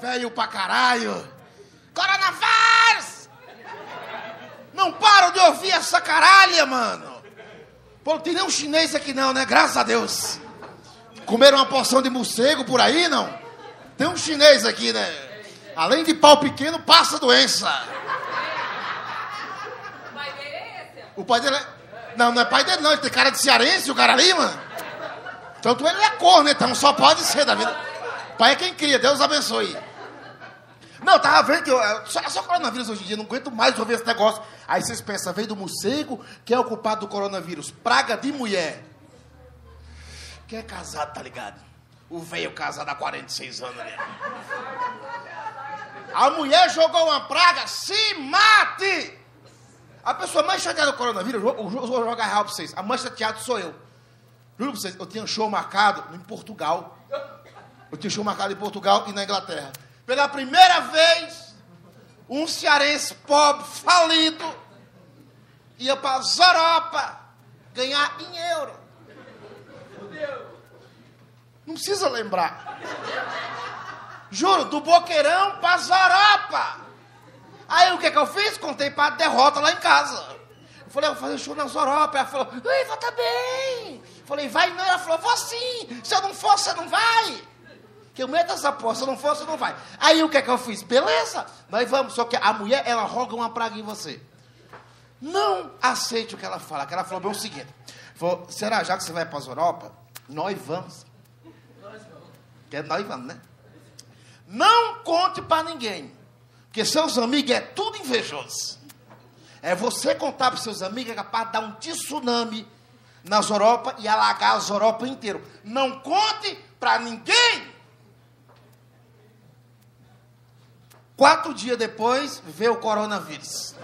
velho pra caralho. Coronavírus! Não paro de ouvir essa caralha, mano. Pô, não tem nenhum chinês aqui não, né? Graças a Deus. Comeram uma porção de morcego por aí, não? Tem um chinês aqui, né? Além de pau pequeno, passa doença. O pai dele é esse. O pai dele é... Não, não é pai dele não, ele tem cara de cearense, o cara ali, mano. Tanto ele é cor, né? Então só pode ser da vida. Pai é quem cria, Deus abençoe. Não, eu tava vendo que eu, só, só coronavírus hoje em dia, não aguento mais ouvir esse negócio. Aí vocês pensam, veio do morcego, que é o culpado do coronavírus. Praga de mulher. Quem é casado, tá ligado? O velho casado há 46 anos ali. A mulher jogou uma praga, se mate! A pessoa mais chateada do coronavírus, eu vou, vou jogar real pra vocês. A mais chateada sou eu. Juro pra vocês, eu tinha um show marcado em Portugal. Eu tinha show marcado em Portugal e na Inglaterra. Pela primeira vez, um cearense pobre, falido, ia para Europa ganhar em euro. Não precisa lembrar. Juro, do Boqueirão para Europa. Aí o que, que eu fiz? Contei para derrota lá em casa. Eu falei, eu vou fazer show na Europa. Ela falou, Ui, vou bem. Eu falei, vai não. Ela falou, vou sim. Se eu não for, você não vai. Que eu meto essa porra, se eu não for, você não vai. Aí o que, que eu fiz? Beleza, nós vamos. Só que a mulher, ela roga uma praga em você. Não aceite o que ela fala. Que ela falou bem o seguinte: falou, será já que você vai para as Europa? Nós vamos. Que nós vamos, né? Não conte para ninguém. Porque seus amigos é tudo invejoso. É você contar para seus amigos é capaz de dar um tsunami nas Europa e alagar as Europa inteiro. Não conte para ninguém. Quatro dias depois, veio o coronavírus.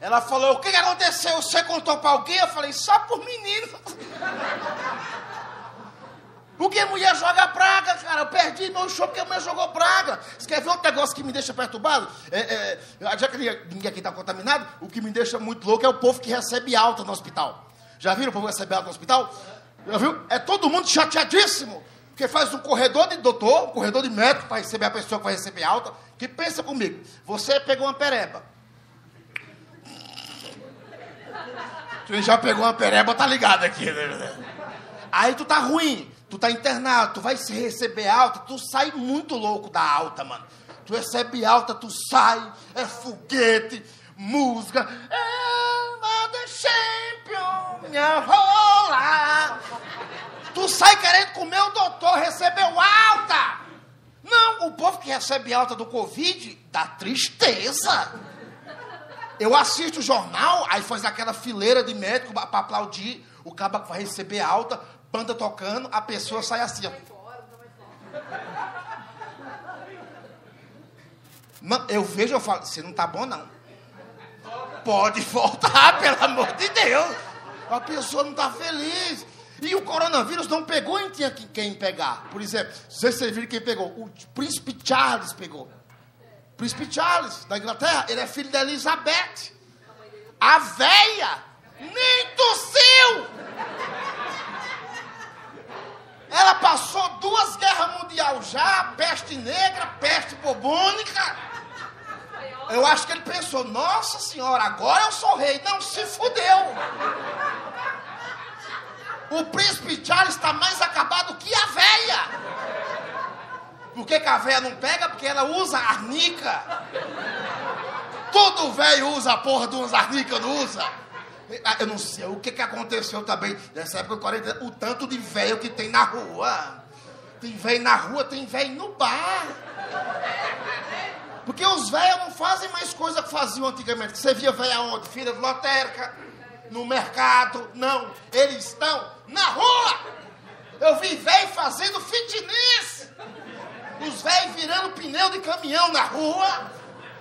Ela falou: O que, aconteceu? Você contou para alguém? Eu falei: Só por menino. Porque mulher joga praga, cara. Eu perdi meu show porque a mulher jogou praga. Você quer ver outro negócio que me deixa perturbado? É, é, já que ninguém aqui está contaminado, o que me deixa muito louco é o povo que recebe alta no hospital. Já viram o povo que recebe alta no hospital? Já viu? É todo mundo chateadíssimo. Porque faz um corredor de doutor, um corredor de médico para receber a pessoa que vai receber alta. Que pensa comigo, você pegou uma pereba. Quem já pegou uma pereba tá ligado aqui, né? Aí tu tá ruim, tu tá internado, tu vai receber alta, tu sai muito louco da alta, mano. Tu recebe alta, tu sai, é foguete, recebe alta do Covid dá tristeza. Eu assisto o jornal, aí faz aquela fileira de médico para aplaudir o que vai receber alta, banda tocando, a pessoa sai assim, ó. Eu vejo, eu falo, você não tá bom não. Pode voltar, pelo amor de Deus. A pessoa não tá feliz. E o coronavírus não pegou em quem pegar. Por exemplo, vocês viram quem pegou? O príncipe Charles pegou. Príncipe Charles, da Inglaterra, ele é filho da Elizabeth. A véia nem tossiu. Ela passou duas guerras mundiais já, peste negra, peste bubônica. Eu acho que ele pensou, nossa senhora, agora eu sou rei. Não, se fudeu. O príncipe Charles está mais acabado que a véia. Por que, que a véia não pega? Porque ela usa arnica. Todo velho usa a porra de umas arnica, não usa? Ah, Eu não sei o que, que aconteceu também nessa época de 40 o tanto de velho que tem na rua. Tem velho na rua, tem velho no bar. Porque os velhos não fazem mais coisa que faziam antigamente. Você via velho aonde? Filha de lotérica, no mercado. Não, eles estão. Eu vi velho fazendo fitness. Os velhos virando pneu de caminhão na rua.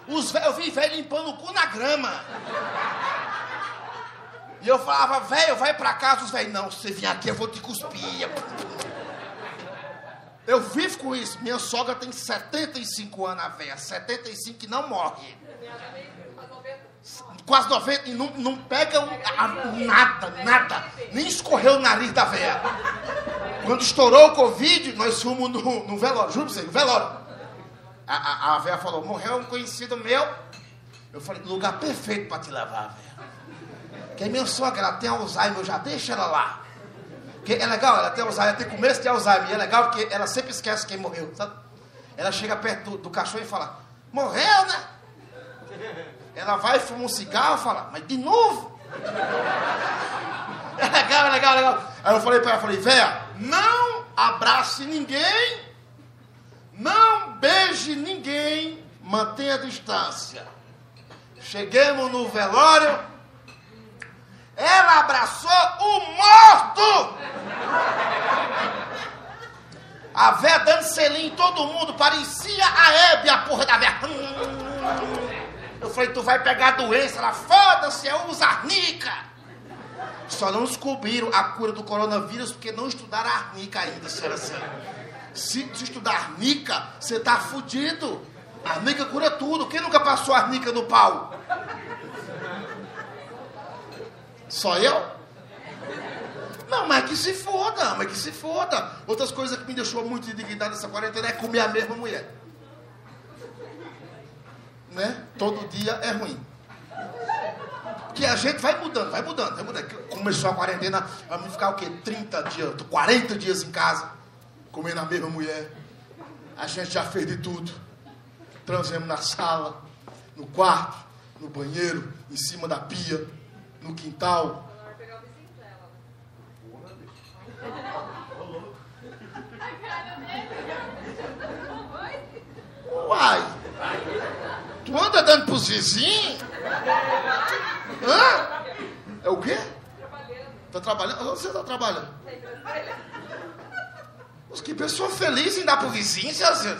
Os velhos, eu vi velho limpando o cu na grama. E eu falava, velho, vai pra casa. Os velhos, não, se você vier aqui eu vou te cuspir. Eu vivo com isso. Minha sogra tem 75 anos, a velha. 75 e não morre. Quase 90 e não, não pega a- nada, nada. Nem escorreu o nariz da velha. Quando estourou o Covid, nós fomos no, no velório, juro pra você, no velório. A, a, a velha falou, morreu um conhecido meu. Eu falei, lugar perfeito para te levar, velho. Que minha sogra, ela tem Alzheimer, eu já deixo ela lá. Que é legal, ela tem Alzheimer, ela tem começo de Alzheimer. E é legal porque ela sempre esquece quem morreu, sabe? Ela chega perto do, do cachorro e fala, morreu, né? Ela vai, fuma um cigarro e fala, mas de novo? É legal, é legal, é legal. Aí eu falei para ela, falei, véia, não abrace ninguém, não beije ninguém, mantenha a distância. Cheguemos no velório, ela abraçou o morto! A véia dando selinho em todo mundo, parecia a Hebe, a porra da véia. Eu falei, tu vai pegar doença. Ela, foda-se, eu uso arnica. Só não descobriram a cura do coronavírus porque não estudaram a arnica ainda, senhora assim. Se, se estudar arnica, você tá fudido. Arnica cura tudo. Quem nunca passou arnica no pau? Só eu? Não, mas que se foda, mas que se foda. Outras coisas que me deixou muito indignado nessa quarentena é comer a mesma mulher. Né? Todo dia é ruim. Porque a gente vai mudando, vai mudando, vai mudando. Começou a quarentena, vamos ficar o quê? 30 dias, 40 dias em casa, comendo a mesma mulher. A gente já fez de tudo. Transemos na sala, no quarto, no banheiro, em cima da pia, no quintal. Uai! Tu anda dando pros vizinhos? Hã? É o quê? Tá trabalhando? Onde você tá trabalhando? Mas que pessoa feliz em dar pro vizinho, Cezinho.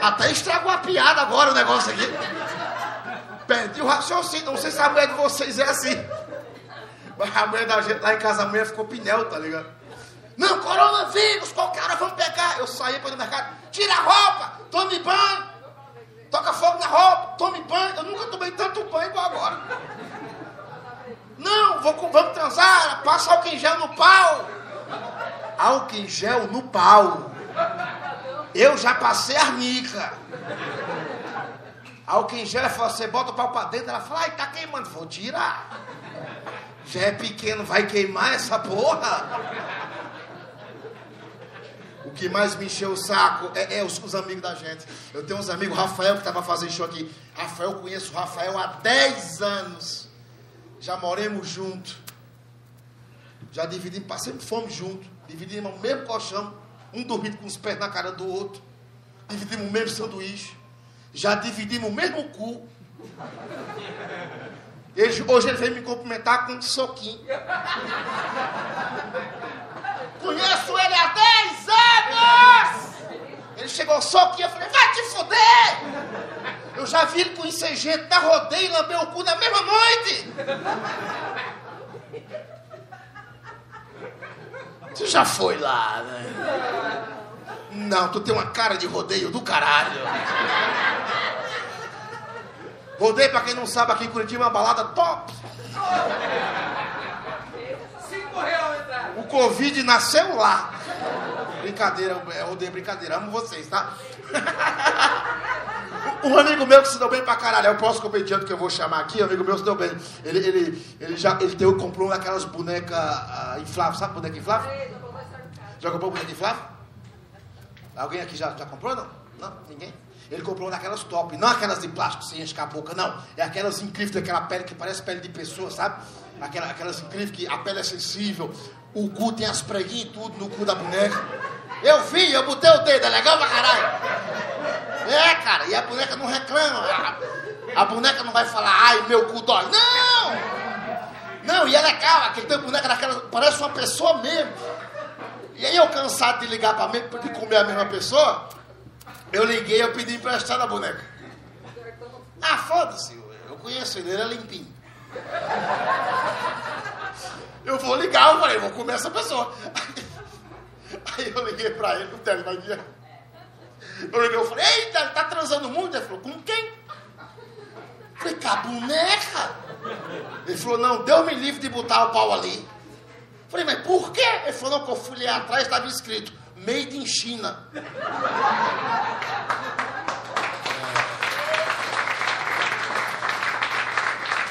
Até estragou a piada agora o negócio aqui. Perdi o raciocínio. Não sei se a mulher de vocês é assim. Mas a mulher da gente lá em casa, a mulher ficou pinel, tá ligado? Não, coronavírus, qualquer hora vamos pegar. Eu saí para o mercado, tira a roupa, tome banho, toca fogo na roupa, tome banho. Eu nunca tomei tanto banho igual agora. Não, vou, vamos transar, passa álcool em gel no pau. Álcool em gel no pau. Eu já passei arnica. Álcool em gel, você bota o pau pra dentro, ela fala, ai, tá queimando. Vou tirar. Já é pequeno, vai queimar essa porra? O que mais me encheu o saco é, é os, os, amigos da gente. Eu tenho uns amigos, Rafael, que estava fazendo show aqui. Rafael, conheço o Rafael há 10 anos. Já moremos juntos. Já dividimos, sempre fomos juntos. Dividimos o mesmo colchão. Um dormindo com os pés na cara do outro. Dividimos o mesmo sanduíche. Já dividimos o mesmo cu. Ele, hoje ele veio me cumprimentar com um soquinho. Conheço ele há 10 anos! Ele chegou soquinho, eu falei, vai te fuder! Eu já vi ele com insegente na rodeia e lambeu o cu na mesma noite! Você já foi lá, né? Não, tu tem uma cara de rodeio do caralho. Rodeio, pra quem não sabe, aqui em Curitiba é uma balada top. Cinco reais O Covid nasceu lá. Brincadeira, é rodeio brincadeira. Amo vocês, tá? Um amigo meu que se deu bem pra caralho, é o próximo comediante que eu vou chamar aqui, um amigo meu se deu bem. Ele, ele, ele já ele teve, comprou aquelas bonecas uh, infláveis, sabe boneca inflável? Já comprou boneca inflável? Alguém aqui já, já comprou, não? Não? Ninguém? Ele comprou daquelas top, não aquelas de plástico sem encher a boca, não. É aquelas incríveis daquela pele que parece pele de pessoa, sabe? Aquela, aquelas incríveis que a pele é sensível, o cu tem as preguinhas e tudo no cu da boneca. Eu vi, eu botei o dedo, é legal pra caralho. É, cara, e a boneca não reclama. A, a boneca não vai falar, ai, meu cu dói. Não! Não, e é legal, aquele tem boneca daquela, parece uma pessoa mesmo. E aí eu cansado de ligar pra mim, de comer a mesma pessoa, eu liguei, eu pedi emprestado a boneca. Ah, foda-se, eu conheço ele, ele é limpinho. Eu vou ligar, eu falei, vou comer essa pessoa. Aí eu liguei pra ele, o Tele vai vir. Eu falei, eita, tá transando muito? Ele falou, com quem? Eu falei, com a boneca. Ele falou, não, deu-me livre de botar o pau ali. Eu Falei, mas por quê? Ele falou que eu fui ler atrás estava escrito Made in China.